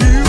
you.